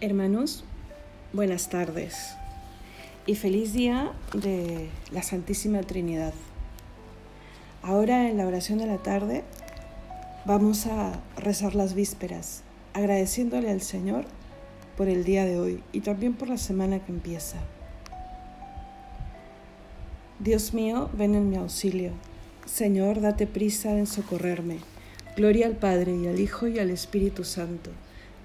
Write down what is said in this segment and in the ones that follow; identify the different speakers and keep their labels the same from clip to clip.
Speaker 1: Hermanos, buenas tardes y feliz día de la Santísima Trinidad. Ahora en la oración de la tarde vamos a rezar las vísperas, agradeciéndole al Señor por el día de hoy y también por la semana que empieza. Dios mío, ven en mi auxilio. Señor, date prisa en socorrerme. Gloria al Padre y al Hijo y al Espíritu Santo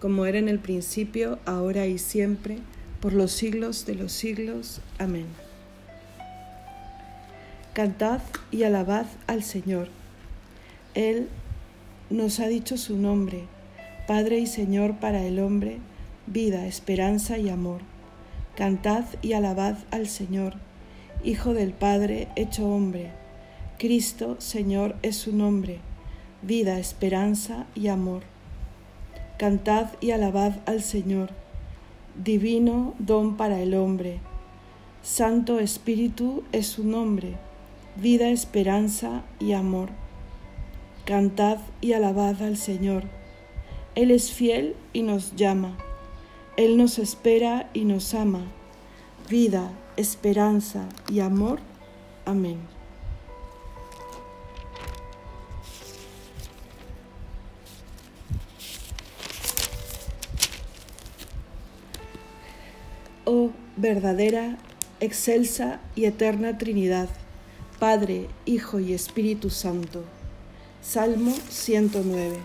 Speaker 1: como era en el principio, ahora y siempre, por los siglos de los siglos. Amén. Cantad y alabad al Señor. Él nos ha dicho su nombre, Padre y Señor para el hombre, vida, esperanza y amor. Cantad y alabad al Señor, Hijo del Padre hecho hombre. Cristo, Señor, es su nombre, vida, esperanza y amor. Cantad y alabad al Señor, divino don para el hombre. Santo Espíritu es su nombre, vida, esperanza y amor. Cantad y alabad al Señor. Él es fiel y nos llama. Él nos espera y nos ama. Vida, esperanza y amor. Amén. Verdadera, excelsa y eterna Trinidad, Padre, Hijo y Espíritu Santo. Salmo 109.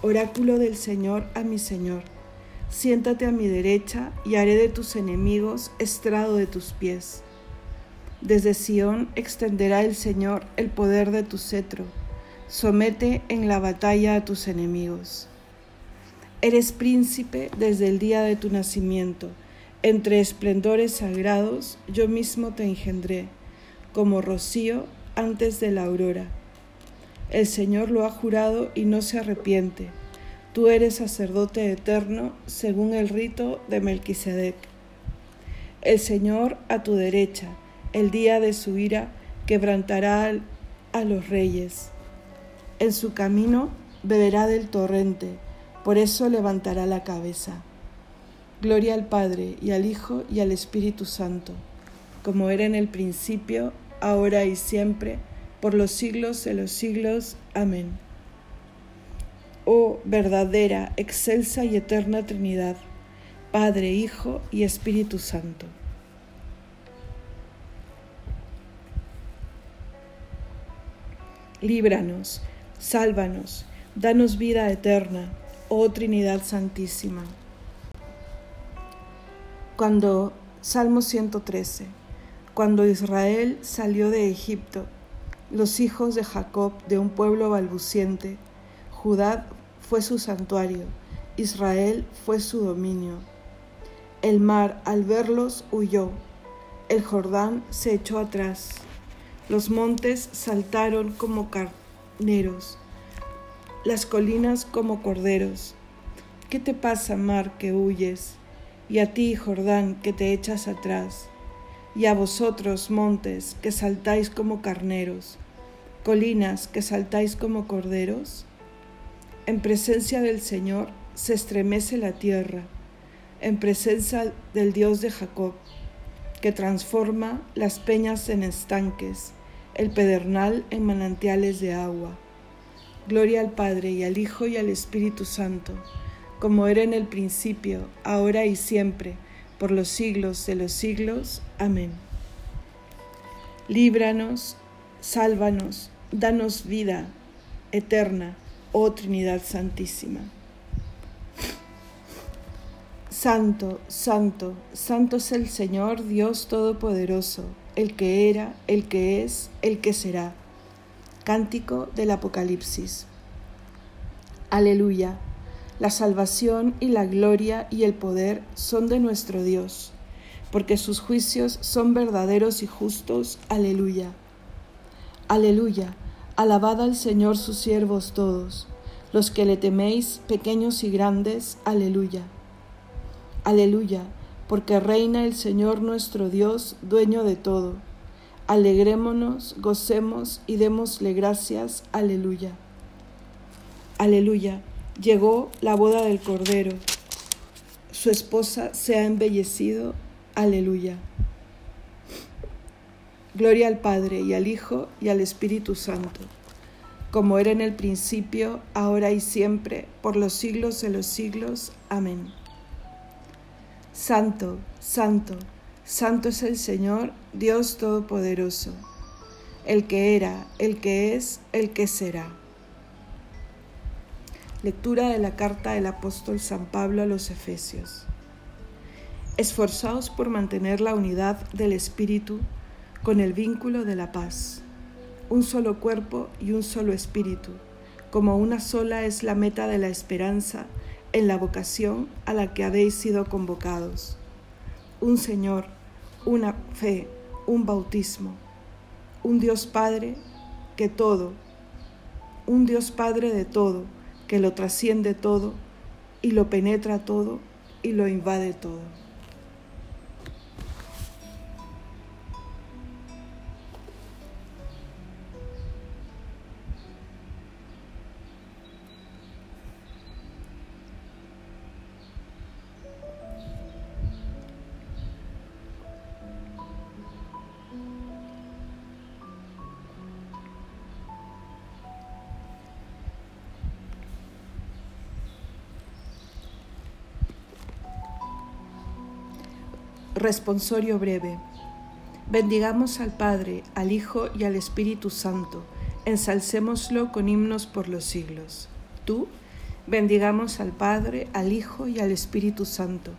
Speaker 1: Oráculo del Señor a mi Señor, siéntate a mi derecha y haré de tus enemigos estrado de tus pies. Desde Sión extenderá el Señor el poder de tu cetro, somete en la batalla a tus enemigos. Eres príncipe desde el día de tu nacimiento. Entre esplendores sagrados yo mismo te engendré, como rocío antes de la aurora. El Señor lo ha jurado y no se arrepiente. Tú eres sacerdote eterno según el rito de Melquisedec. El Señor a tu derecha, el día de su ira, quebrantará a los reyes. En su camino beberá del torrente por eso levantará la cabeza. Gloria al Padre y al Hijo y al Espíritu Santo, como era en el principio, ahora y siempre, por los siglos de los siglos. Amén. Oh verdadera, excelsa y eterna Trinidad, Padre, Hijo y Espíritu Santo. Líbranos, sálvanos, danos vida eterna oh Trinidad Santísima. Cuando, Salmo 113, cuando Israel salió de Egipto, los hijos de Jacob de un pueblo balbuciente, Judá fue su santuario, Israel fue su dominio. El mar al verlos huyó, el Jordán se echó atrás, los montes saltaron como carneros, las colinas como corderos. ¿Qué te pasa, mar, que huyes? Y a ti, Jordán, que te echas atrás. Y a vosotros, montes, que saltáis como carneros. Colinas, que saltáis como corderos. En presencia del Señor se estremece la tierra, en presencia del Dios de Jacob, que transforma las peñas en estanques, el pedernal en manantiales de agua Gloria al Padre y al Hijo y al Espíritu Santo, como era en el principio, ahora y siempre, por los siglos de los siglos. Amén. Líbranos, sálvanos, danos vida eterna, oh Trinidad Santísima. Santo, santo, santo es el Señor Dios Todopoderoso, el que era, el que es, el que será Cántico del Apocalipsis. Aleluya. La salvación y la gloria y el poder son de nuestro Dios, porque sus juicios son verdaderos y justos. Aleluya. Aleluya. Alabad al Señor sus siervos todos, los que le teméis, pequeños y grandes. Aleluya. Aleluya, porque reina el Señor nuestro Dios, dueño de todo Alegrémonos, gocemos y démosle gracias. Aleluya. Aleluya. Llegó la boda del Cordero. su esposa se ha embellecido. Aleluya. Gloria al Padre y al Hijo y al Espíritu Santo, como era en el principio, ahora y siempre, por los siglos de los siglos. Amén. Santo, santo, santo es el Señor, Dios Todopoderoso, el que era, el que es, el que será. Lectura de la carta del apóstol San Pablo a los Efesios. Esforzaos por mantener la unidad del Espíritu con el vínculo de la paz. Un solo cuerpo y un solo espíritu, como una sola es la meta de la esperanza en la vocación a la que habéis sido convocados. Un Señor, una fe, un bautismo, un Dios Padre que todo, un Dios Padre de todo, que lo trasciende todo y lo penetra todo y lo invade todo. Responsorio breve. Bendigamos al Padre, al Hijo y al Espíritu Santo. Ensalcémoslo con himnos por los siglos. Tú, bendigamos al Padre, al Hijo y al Espíritu Santo.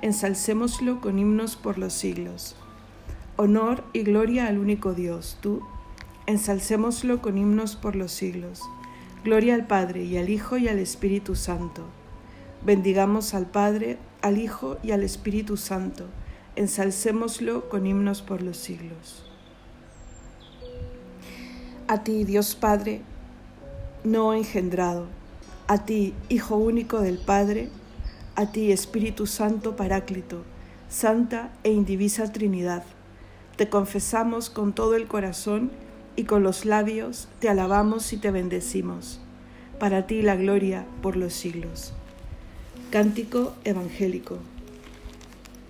Speaker 1: Ensalcémoslo con himnos por los siglos. Honor y gloria al único Dios. Tú, ensalcémoslo con himnos por los siglos. Gloria al Padre y al Hijo y al Espíritu Santo. Bendigamos al Padre, al Hijo y al Espíritu Santo ensalcémoslo con himnos por los siglos. A ti, Dios Padre, no engendrado, a ti, Hijo único del Padre, a ti, Espíritu Santo Paráclito, Santa e Indivisa Trinidad, te confesamos con todo el corazón y con los labios te alabamos y te bendecimos. Para ti la gloria por los siglos. Cántico Evangélico.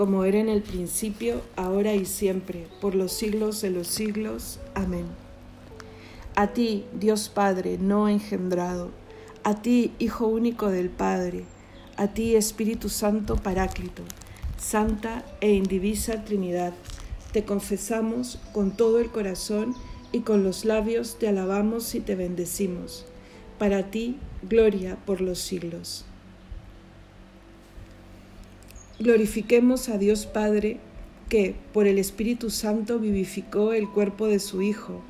Speaker 1: como era en el principio, ahora y siempre, por los siglos de los siglos. Amén. A ti, Dios Padre no engendrado, a ti, Hijo único del Padre, a ti, Espíritu Santo Paráclito, Santa e indivisa Trinidad, te confesamos con todo el corazón y con los labios te alabamos y te bendecimos. Para ti, gloria por los siglos. Glorifiquemos a Dios Padre, que por el Espíritu Santo vivificó el cuerpo de su Hijo,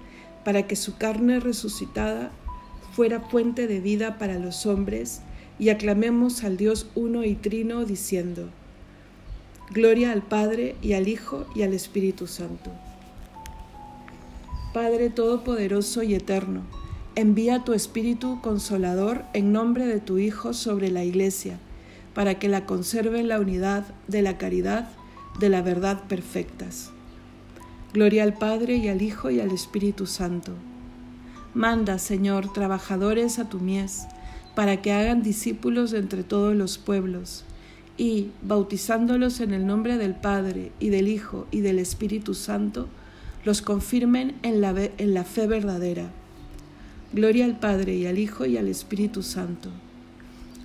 Speaker 1: para que su carne resucitada fuera fuente de vida para los hombres, y aclamemos al Dios uno y trino, diciendo, Gloria al Padre y al Hijo y al Espíritu Santo. Padre Todopoderoso y Eterno, envía tu Espíritu Consolador en nombre de tu Hijo sobre la Iglesia, para que la conserven la unidad de la caridad, de la verdad perfectas. Gloria al Padre y al Hijo y al Espíritu Santo. Manda, Señor, trabajadores a tu mies, para que hagan discípulos entre todos los pueblos, y, bautizándolos en el nombre del Padre y del Hijo y del Espíritu Santo, los confirmen en la, en la fe verdadera. Gloria al Padre y al Hijo y al Espíritu Santo.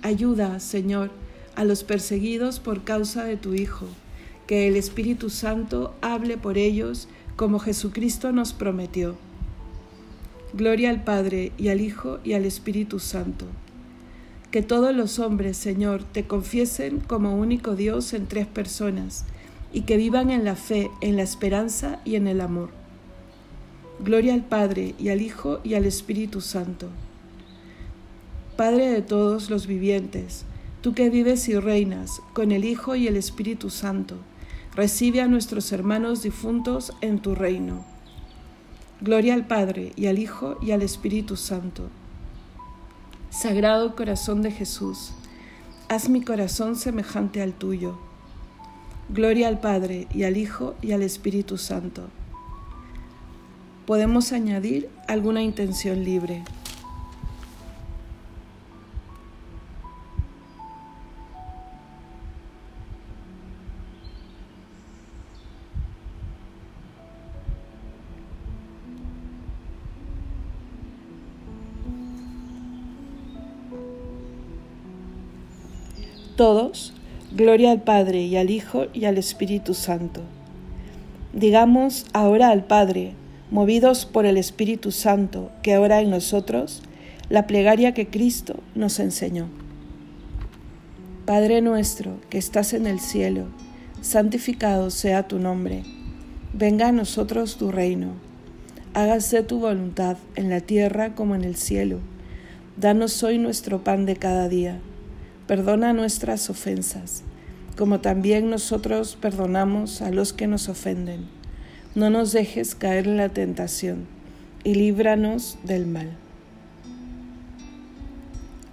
Speaker 1: Ayuda, Señor, a los perseguidos por causa de tu Hijo, que el Espíritu Santo hable por ellos como Jesucristo nos prometió. Gloria al Padre y al Hijo y al Espíritu Santo. Que todos los hombres, Señor, te confiesen como único Dios en tres personas y que vivan en la fe, en la esperanza y en el amor. Gloria al Padre y al Hijo y al Espíritu Santo. Padre de todos los vivientes, tú que vives y reinas con el Hijo y el Espíritu Santo, recibe a nuestros hermanos difuntos en tu reino. Gloria al Padre y al Hijo y al Espíritu Santo. Sagrado corazón de Jesús, haz mi corazón semejante al tuyo. Gloria al Padre y al Hijo y al Espíritu Santo. Podemos añadir alguna intención libre. Todos, gloria al Padre y al Hijo y al Espíritu Santo. Digamos ahora al Padre, movidos por el Espíritu Santo que ora en nosotros, la plegaria que Cristo nos enseñó. Padre nuestro que estás en el cielo, santificado sea tu nombre. Venga a nosotros tu reino. Hágase tu voluntad en la tierra como en el cielo. Danos hoy nuestro pan de cada día Perdona nuestras ofensas, como también nosotros perdonamos a los que nos ofenden. No nos dejes caer en la tentación y líbranos del mal.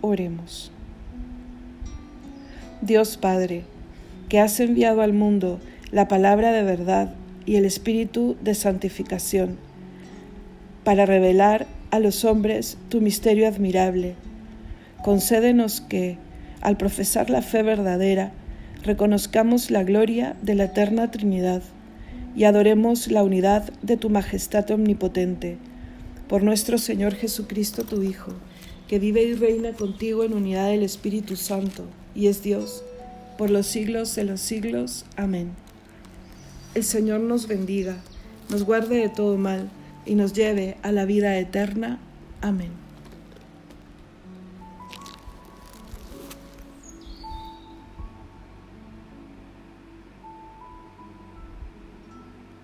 Speaker 1: Oremos. Dios Padre, que has enviado al mundo la palabra de verdad y el espíritu de santificación, para revelar a los hombres tu misterio admirable, concédenos que, al profesar la fe verdadera, reconozcamos la gloria de la eterna Trinidad y adoremos la unidad de tu majestad omnipotente. Por nuestro Señor Jesucristo, tu Hijo, que vive y reina contigo en unidad del Espíritu Santo, y es Dios, por los siglos de los siglos. Amén. El Señor nos bendiga, nos guarde de todo mal, y nos lleve a la vida eterna. Amén.